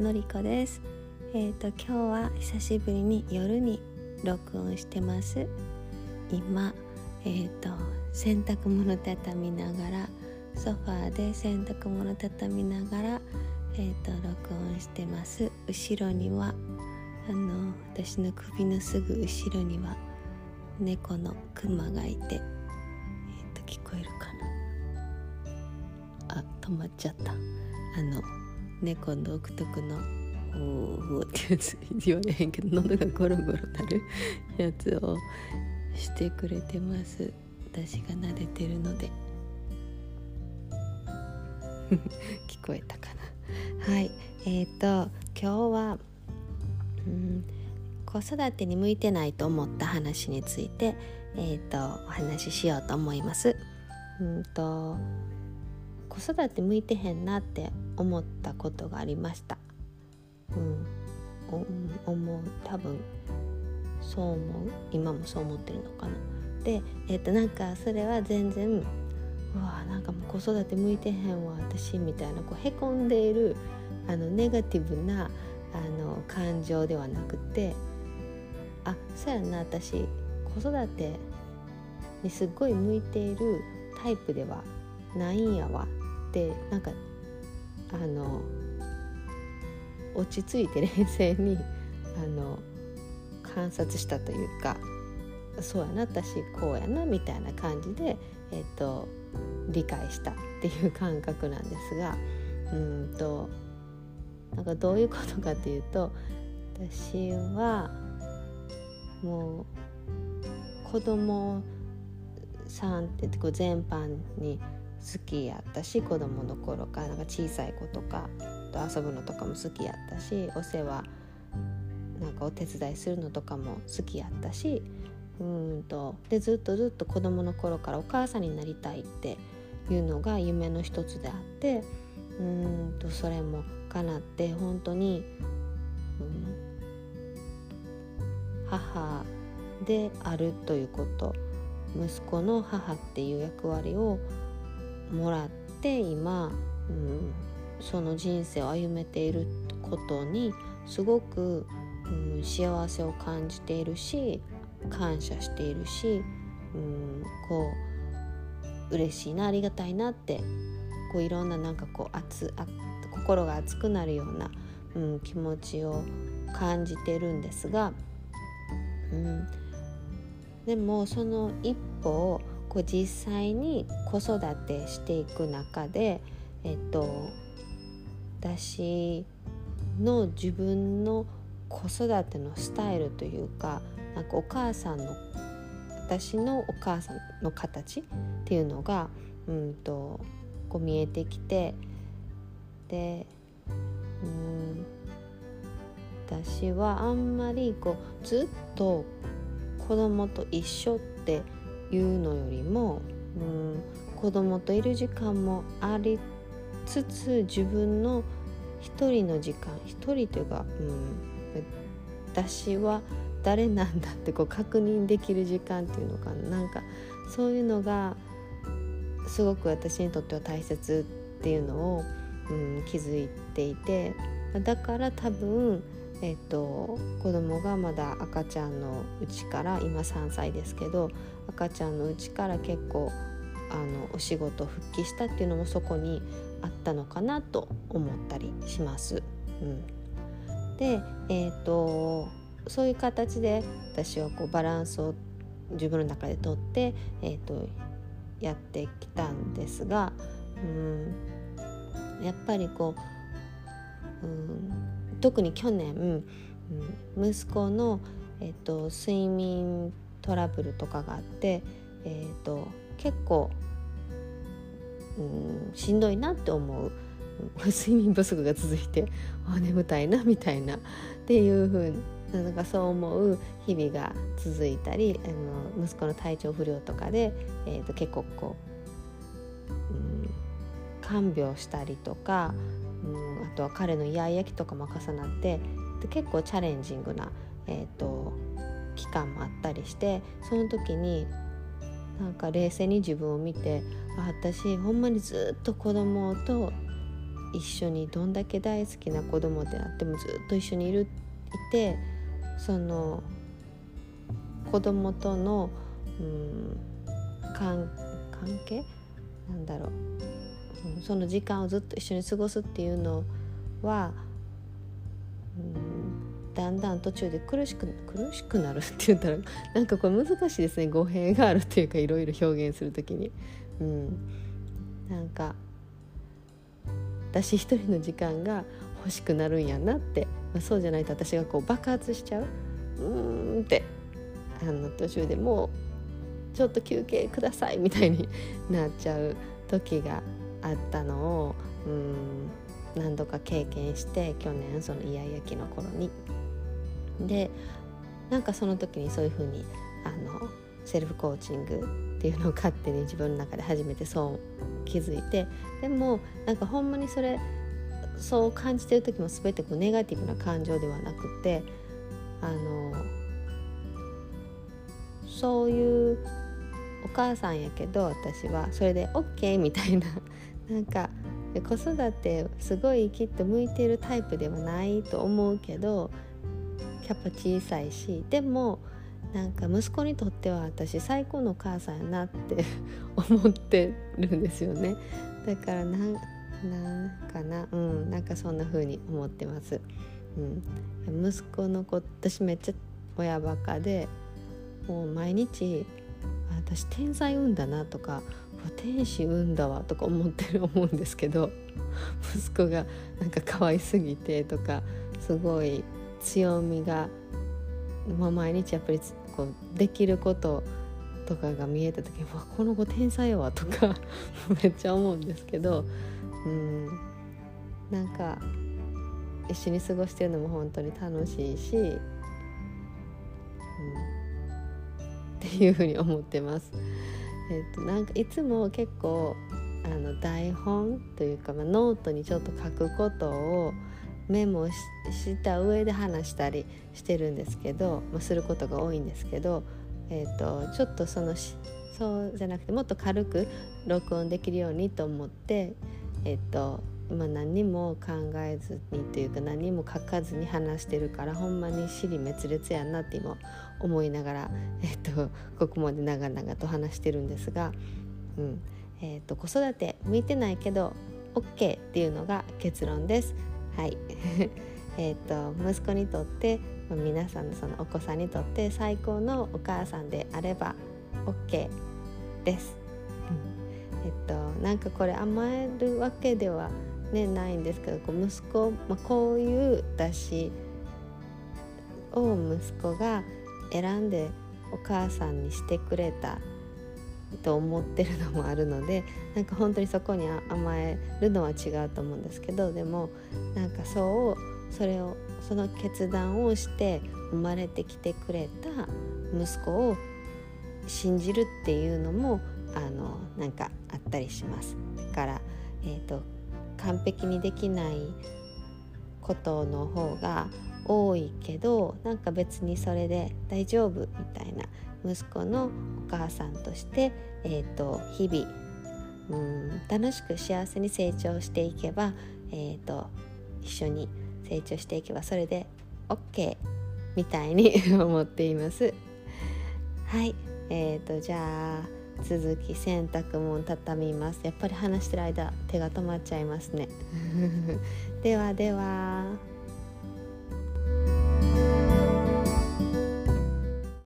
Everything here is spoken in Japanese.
のりこです。えっ、ー、と今日は久しぶりに夜に録音してます。今えっ、ー、と洗濯物畳みながらソファーで洗濯物畳みながらえっ、ー、と録音してます。後ろにはあの私の首のすぐ後ろには猫のクマがいてえっ、と聞こえるかな。あ止まっちゃった。あの猫独特の「おお」ってやつ言われへんけど喉がゴロゴロなるやつをしてくれてます。私が撫でてるので。聞こえたかな。はい。えっ、ー、と今日はうん子育てに向いてないと思った話について、えーと、お話ししようと思います。うんと子育て向いてへんなって思ったことがありました。うん、思う多分そう思う今もそう思ってるのかな。で、えー、となんかそれは全然うわなんかもう子育て向いてへんわ私みたいなこうへこんでいるあのネガティブなあの感情ではなくてあそうやな私子育てにすっごい向いているタイプではないんやわってなんかあの落ち着いて冷静にあの観察したというかそうやな私こうやなみたいな感じで、えーと、理解したっていう感覚なんですがうんとなんかどういうことかというと私はもう子供さんって全般に好きやったし子供の頃からなんか小さい子とかと遊ぶのとかも好きやったしお世話なんかお手伝いするのとかも好きやったしうんとでずっとずっと子供の頃からお母さんになりたいっていうのが夢の一つであってうんとそれも叶って本当に、うん、母であるということ息子の母っていう役割をもらって今、うん、その人生を歩めていることにすごく、うん、幸せを感じているし感謝しているし、うん、こう嬉しいなありがたいなってこういろんななんかこう熱あ心が熱くなるような、うん、気持ちを感じてるんですが、うん、でもその一歩をこう実際に子育てしていく中でえっと私の自分の子育てのスタイルというかなんかお母さんの私のお母さんの形っていうのがうんとこう見えてきてでうん私はあんまりこうずっと子供と一緒っていうのよりもうん子供といる時間もありつつ自分の一人の時間一人というか、うん、私は誰なんだってこう確認できる時間っていうのかな。なんかそういうのがすごく私にとっては大切っていうのを、うん、気づいていてだから多分えっと、子供がまだ赤ちゃんのうちから今3歳ですけど赤ちゃんのうちから結構あのお仕事復帰したっていうのもそこにあったのかなと思ったりします。うん、で、えーと、そういう形で私はこうバランスを自分の中でとって、えーとやってきたんですが、うん、やっぱりこう、うん特に去年、うん、息子の、えっと、睡眠トラブルとかがあって、えっと、結構、うん、しんどいなって思う。睡眠不足が続いてあ眠たいなみたいな。っていうふうなんかそう思う日々が続いたりあの息子の体調不良とかで、えーと、と結構こう、うん、看病したりとかうんあとは彼のイヤイヤ期とかも重なってで結構チャレンジングな、えーと、期間もあったりしてその時になんか冷静に自分を見て私ほんまにずっと子供と一緒にどんだけ大好きな子供であってもずっと一緒にいるいてその子供との、うん、関係？なんだろう、うん、その時間をずっと一緒に過ごすっていうのは、だんだん途中で苦しく苦しくなるって言ったらなんかこれ難しいですね。語弊があるっていうかいろいろ表現する時に。うん、なんか私一人の時間が欲しくなるんやなって、まあ、そうじゃないと私がこう爆発しちゃう。うんって。あの途中でもうちょっと休憩くださいみたいになっちゃう時があったのをうん。何度か経験して去年そのイヤイヤ期の頃に。でなんかその時にそういうふうにあのセルフコーチングっていうのを勝手に自分の中で初めてそう気づいてでもなんかほんまにそれそう感じてる時も全てこうネガティブな感情ではなくてあのそういうお母さんやけど私はそれで OK みたいななんか子育てすごいきっと向いてるタイプではないと思うけどキャパ小さいしでもなんか息子にとっては私最高の母さんやなって 思ってるんですよね。だからなんなんかなうんなんかそんな風に思ってます、うん、息子の子私めっちゃ親バカでもう毎日私天才産んだなとか天使産んだわとか思ってる思うんですけど息子がなんか可愛すぎてとかすごい強みが、まあ、毎日やっぱりこうできることとかが見えた時に「わこの子天才やわ」とか めっちゃ思うんですけどうんなんか一緒に過ごしてるのも本当に楽しいし、うん、っていうふうに思ってます。えっと、なんかいつも結構あの台本というか、まあ、ノートにちょっと書くことをメモした上で話したりしてるんですけど、まあ、することが多いんですけど、えーと、ちょっとそのそうじゃなくてもっと軽く録音できるようにと思って、えーと、今何にも考えずにというか何も書かずに話してるからほんまに尻滅裂やなって今思いながら、えーと、ここまで長々と話してるんですが、うんえー、と子育て向いてないけど OK っていうのが結論です。はい えと息子にとって皆さんのそのお子さんにとって最高のお母さんであれば OK です。えっとなんかこれ甘えるわけでは、ね、ないんですけどこう息子、まあ、こういう出しを息子が選んでお母さんにしてくれたと思ってるのもあるのでなんか本当にそこに甘えるのは違うと思うんですけどでもなんかそうそれをその決断をして生まれてきてくれた息子を信じるっていうのもあのなんかあったりします。だから、えーと、完璧にできないことの方が多いけどなんか別にそれで大丈夫みたいな息子のお母さんとして、えーと、日々うん楽しく幸せに成長していけば、えーと、一緒に成長していけばそれで OK みたいに 思っています。はいえーとじゃあ続き洗濯物畳みます。やっぱり話してる間手が止まっちゃいますね。ではでは。